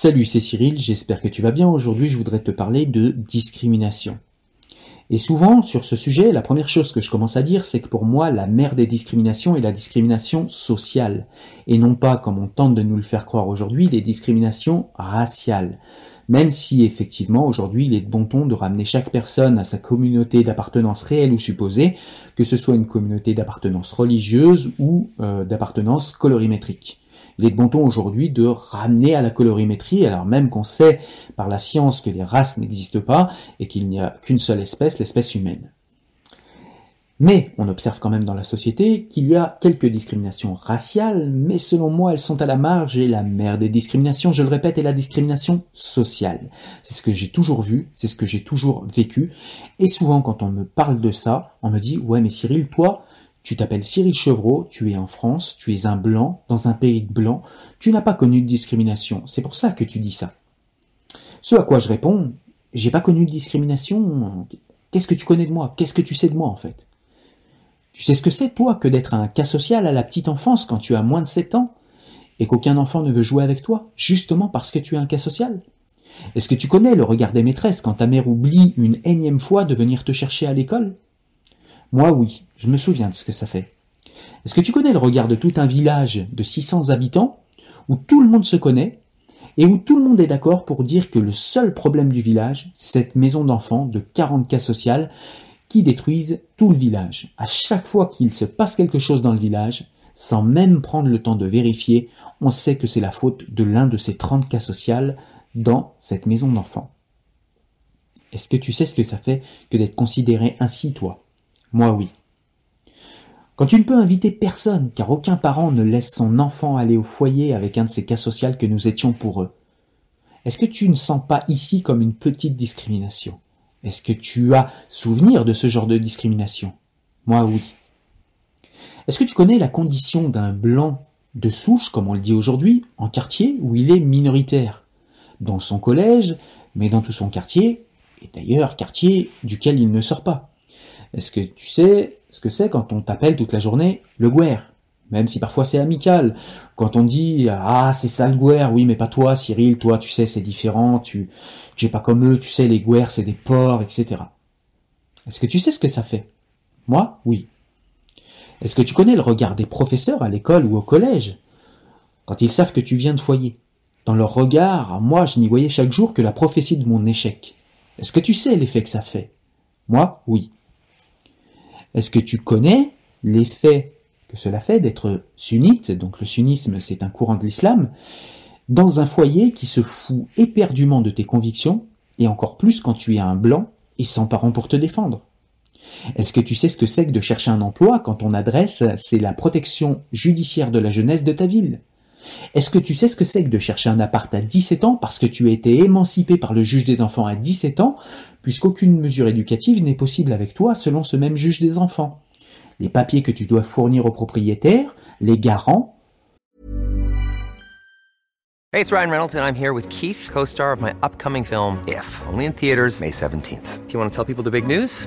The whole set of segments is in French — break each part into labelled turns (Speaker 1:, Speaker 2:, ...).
Speaker 1: Salut, c'est Cyril, j'espère que tu vas bien. Aujourd'hui, je voudrais te parler de discrimination. Et souvent, sur ce sujet, la première chose que je commence à dire, c'est que pour moi, la mère des discriminations est la discrimination sociale, et non pas, comme on tente de nous le faire croire aujourd'hui, des discriminations raciales. Même si, effectivement, aujourd'hui, il est de bon ton de ramener chaque personne à sa communauté d'appartenance réelle ou supposée, que ce soit une communauté d'appartenance religieuse ou euh, d'appartenance colorimétrique. Il est de bon aujourd'hui de ramener à la colorimétrie, alors même qu'on sait par la science que les races n'existent pas et qu'il n'y a qu'une seule espèce, l'espèce humaine. Mais on observe quand même dans la société qu'il y a quelques discriminations raciales, mais selon moi elles sont à la marge et la mère des discriminations, je le répète, est la discrimination sociale. C'est ce que j'ai toujours vu, c'est ce que j'ai toujours vécu, et souvent quand on me parle de ça, on me dit ouais mais Cyril, toi, tu t'appelles Cyril Chevreau, tu es en France, tu es un blanc, dans un pays de blancs, tu n'as pas connu de discrimination, c'est pour ça que tu dis ça. Ce à quoi je réponds, j'ai pas connu de discrimination, qu'est-ce que tu connais de moi? Qu'est-ce que tu sais de moi en fait? Tu sais ce que c'est toi que d'être un cas social à la petite enfance quand tu as moins de 7 ans et qu'aucun enfant ne veut jouer avec toi, justement parce que tu es un cas social? Est-ce que tu connais le regard des maîtresses quand ta mère oublie une énième fois de venir te chercher à l'école? Moi oui, je me souviens de ce que ça fait. Est-ce que tu connais le regard de tout un village de 600 habitants, où tout le monde se connaît, et où tout le monde est d'accord pour dire que le seul problème du village, c'est cette maison d'enfants de 40 cas sociales qui détruisent tout le village. À chaque fois qu'il se passe quelque chose dans le village, sans même prendre le temps de vérifier, on sait que c'est la faute de l'un de ces 30 cas sociales dans cette maison d'enfants. Est-ce que tu sais ce que ça fait que d'être considéré ainsi, toi? Moi oui. Quand tu ne peux inviter personne, car aucun parent ne laisse son enfant aller au foyer avec un de ces cas sociaux que nous étions pour eux, est-ce que tu ne sens pas ici comme une petite discrimination? Est-ce que tu as souvenir de ce genre de discrimination? Moi oui. Est-ce que tu connais la condition d'un blanc de souche, comme on le dit aujourd'hui, en quartier où il est minoritaire? Dans son collège, mais dans tout son quartier, et d'ailleurs quartier duquel il ne sort pas. Est-ce que tu sais ce que c'est quand on t'appelle toute la journée le guerre même si parfois c'est amical. Quand on dit ah c'est ça le guerre, oui mais pas toi Cyril, toi tu sais c'est différent, tu es pas comme eux, tu sais les guerres c'est des porcs, etc. Est-ce que tu sais ce que ça fait? Moi, oui. Est-ce que tu connais le regard des professeurs à l'école ou au collège? Quand ils savent que tu viens de foyer Dans leur regard, moi je n'y voyais chaque jour que la prophétie de mon échec. Est-ce que tu sais l'effet que ça fait? Moi, oui. Est-ce que tu connais l'effet que cela fait d'être sunnite, donc le sunnisme c'est un courant de l'islam, dans un foyer qui se fout éperdument de tes convictions, et encore plus quand tu es un blanc et sans parents pour te défendre. Est-ce que tu sais ce que c'est que de chercher un emploi quand ton adresse c'est la protection judiciaire de la jeunesse de ta ville? Est-ce que tu sais ce que c'est que de chercher un appart à 17 ans parce que tu as été émancipé par le juge des enfants à 17 ans, puisqu'aucune mesure éducative n'est possible avec toi selon ce même juge des enfants Les papiers que tu dois fournir au propriétaire, les garants.
Speaker 2: Hey, it's Ryan Reynolds and I'm here with Keith, co-star of my upcoming film If, only in theaters May 17th. Do you want to tell people the big news?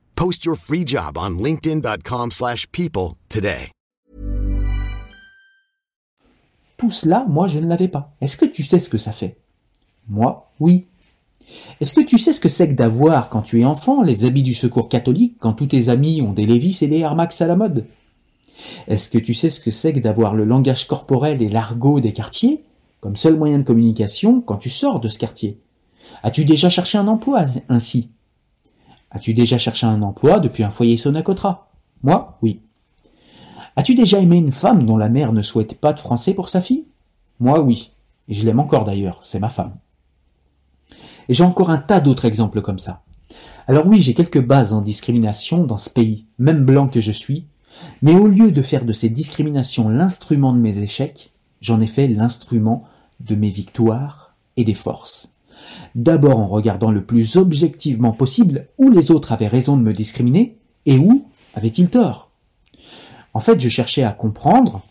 Speaker 3: Post your free job on linkedin.com/people slash people today.
Speaker 1: Tout cela, moi, je ne l'avais pas. Est-ce que tu sais ce que ça fait? Moi, oui. Est-ce que tu sais ce que c'est que d'avoir, quand tu es enfant, les habits du secours catholique, quand tous tes amis ont des Levis et des Air Max à la mode? Est-ce que tu sais ce que c'est que d'avoir le langage corporel et l'argot des quartiers, comme seul moyen de communication quand tu sors de ce quartier? As-tu déjà cherché un emploi ainsi? As-tu déjà cherché un emploi depuis un foyer Sonacotra? Moi, oui. As-tu déjà aimé une femme dont la mère ne souhaite pas de français pour sa fille? Moi, oui. Et je l'aime encore d'ailleurs, c'est ma femme. Et j'ai encore un tas d'autres exemples comme ça. Alors oui, j'ai quelques bases en discrimination dans ce pays, même blanc que je suis, mais au lieu de faire de ces discriminations l'instrument de mes échecs, j'en ai fait l'instrument de mes victoires et des forces. D'abord en regardant le plus objectivement possible où les autres avaient raison de me discriminer et où avaient-ils tort. En fait, je cherchais à comprendre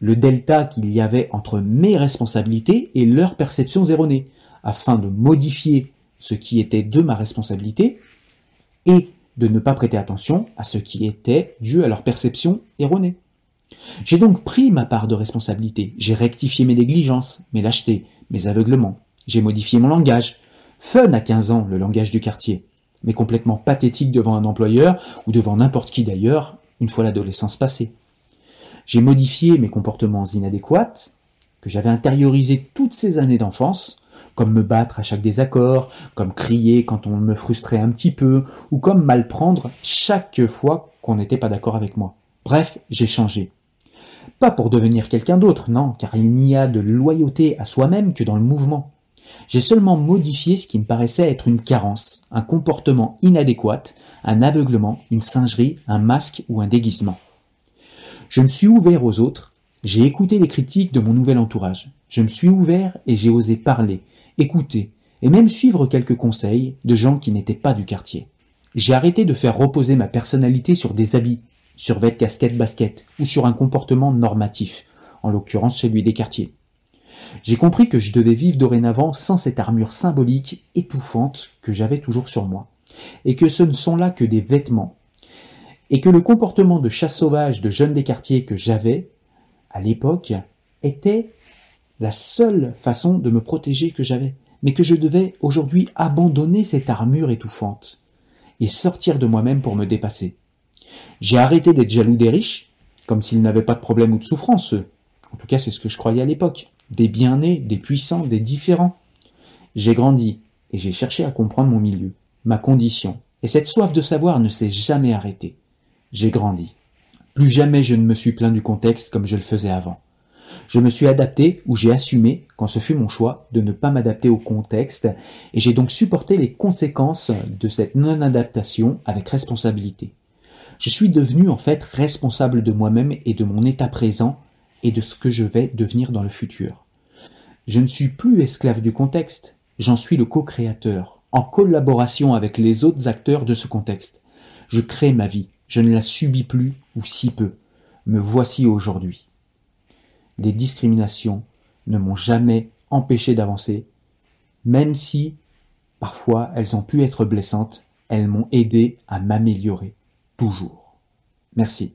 Speaker 1: le delta qu'il y avait entre mes responsabilités et leurs perceptions erronées, afin de modifier ce qui était de ma responsabilité et de ne pas prêter attention à ce qui était dû à leur perception erronée. J'ai donc pris ma part de responsabilité, j'ai rectifié mes négligences, mes lâchetés, mes aveuglements, j'ai modifié mon langage. Fun à 15 ans, le langage du quartier, mais complètement pathétique devant un employeur ou devant n'importe qui d'ailleurs, une fois l'adolescence passée. J'ai modifié mes comportements inadéquats, que j'avais intériorisés toutes ces années d'enfance, comme me battre à chaque désaccord, comme crier quand on me frustrait un petit peu, ou comme mal prendre chaque fois qu'on n'était pas d'accord avec moi. Bref, j'ai changé. Pas pour devenir quelqu'un d'autre, non, car il n'y a de loyauté à soi-même que dans le mouvement. J'ai seulement modifié ce qui me paraissait être une carence, un comportement inadéquat, un aveuglement, une singerie, un masque ou un déguisement. Je me suis ouvert aux autres, j'ai écouté les critiques de mon nouvel entourage. Je me suis ouvert et j'ai osé parler, écouter, et même suivre quelques conseils de gens qui n'étaient pas du quartier. J'ai arrêté de faire reposer ma personnalité sur des habits, sur vêtements, casquette, basket, ou sur un comportement normatif, en l'occurrence celui des quartiers. J'ai compris que je devais vivre dorénavant sans cette armure symbolique étouffante que j'avais toujours sur moi, et que ce ne sont là que des vêtements, et que le comportement de chasse sauvage de jeunes des quartiers que j'avais, à l'époque, était la seule façon de me protéger que j'avais, mais que je devais aujourd'hui abandonner cette armure étouffante, et sortir de moi-même pour me dépasser. J'ai arrêté d'être jaloux des riches, comme s'ils n'avaient pas de problème ou de souffrance, eux. En tout cas, c'est ce que je croyais à l'époque. Des bien-nés, des puissants, des différents. J'ai grandi, et j'ai cherché à comprendre mon milieu, ma condition, et cette soif de savoir ne s'est jamais arrêtée. J'ai grandi. Plus jamais je ne me suis plaint du contexte comme je le faisais avant. Je me suis adapté ou j'ai assumé, quand ce fut mon choix, de ne pas m'adapter au contexte, et j'ai donc supporté les conséquences de cette non-adaptation avec responsabilité. Je suis devenu en fait responsable de moi-même et de mon état présent et de ce que je vais devenir dans le futur. Je ne suis plus esclave du contexte, j'en suis le co-créateur, en collaboration avec les autres acteurs de ce contexte. Je crée ma vie, je ne la subis plus ou si peu. Me voici aujourd'hui. Les discriminations ne m'ont jamais empêché d'avancer, même si, parfois, elles ont pu être blessantes, elles m'ont aidé à m'améliorer, toujours. Merci.